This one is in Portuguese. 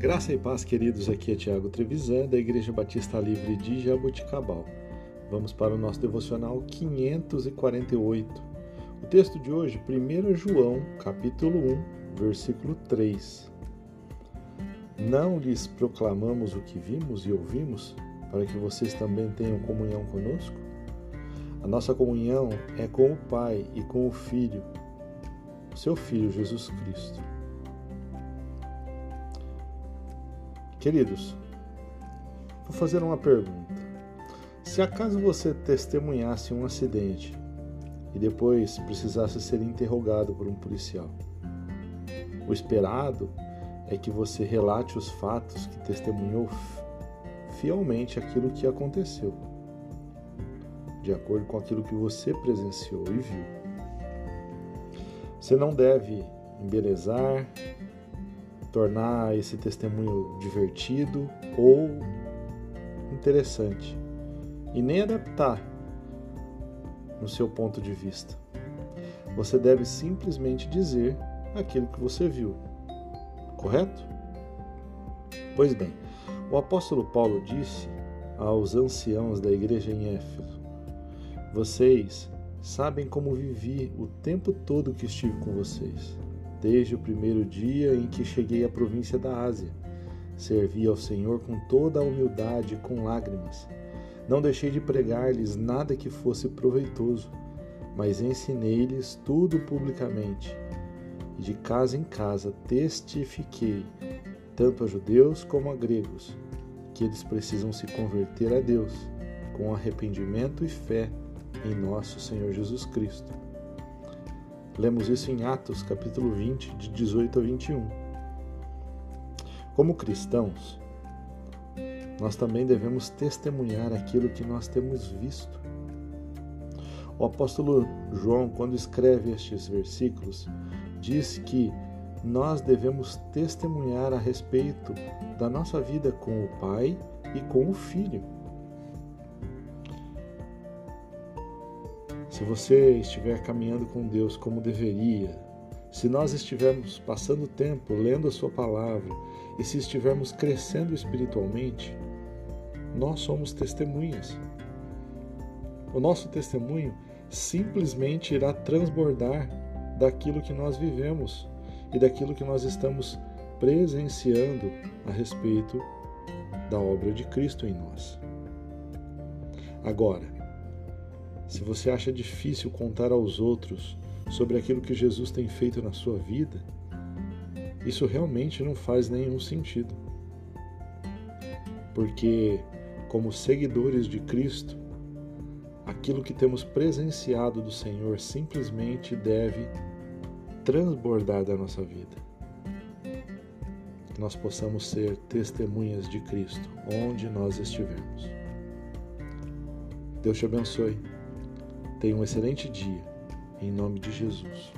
Graça e paz, queridos. Aqui é Tiago Trevisan, da Igreja Batista Livre de Jaboticabal. Vamos para o nosso devocional 548. O texto de hoje, 1 João, capítulo 1, versículo 3. Não lhes proclamamos o que vimos e ouvimos, para que vocês também tenham comunhão conosco? A nossa comunhão é com o Pai e com o Filho, seu Filho Jesus Cristo. Queridos, vou fazer uma pergunta. Se acaso você testemunhasse um acidente e depois precisasse ser interrogado por um policial, o esperado é que você relate os fatos que testemunhou fielmente aquilo que aconteceu, de acordo com aquilo que você presenciou e viu. Você não deve embelezar, tornar esse testemunho divertido ou interessante e nem adaptar no seu ponto de vista. Você deve simplesmente dizer aquilo que você viu, correto? Pois bem, o apóstolo Paulo disse aos anciãos da igreja em Éfeso: Vocês sabem como vivi o tempo todo que estive com vocês desde o primeiro dia em que cheguei à província da Ásia. Servi ao Senhor com toda a humildade e com lágrimas. Não deixei de pregar-lhes nada que fosse proveitoso, mas ensinei-lhes tudo publicamente. E de casa em casa testifiquei, tanto a judeus como a gregos, que eles precisam se converter a Deus com arrependimento e fé em nosso Senhor Jesus Cristo Lemos isso em Atos, capítulo 20, de 18 a 21. Como cristãos, nós também devemos testemunhar aquilo que nós temos visto. O apóstolo João, quando escreve estes versículos, diz que nós devemos testemunhar a respeito da nossa vida com o Pai e com o Filho. Se você estiver caminhando com Deus como deveria, se nós estivermos passando tempo lendo a Sua palavra e se estivermos crescendo espiritualmente, nós somos testemunhas. O nosso testemunho simplesmente irá transbordar daquilo que nós vivemos e daquilo que nós estamos presenciando a respeito da obra de Cristo em nós. Agora, se você acha difícil contar aos outros sobre aquilo que Jesus tem feito na sua vida, isso realmente não faz nenhum sentido. Porque, como seguidores de Cristo, aquilo que temos presenciado do Senhor simplesmente deve transbordar da nossa vida. Que nós possamos ser testemunhas de Cristo onde nós estivermos. Deus te abençoe. Tenha um excelente dia, em nome de Jesus.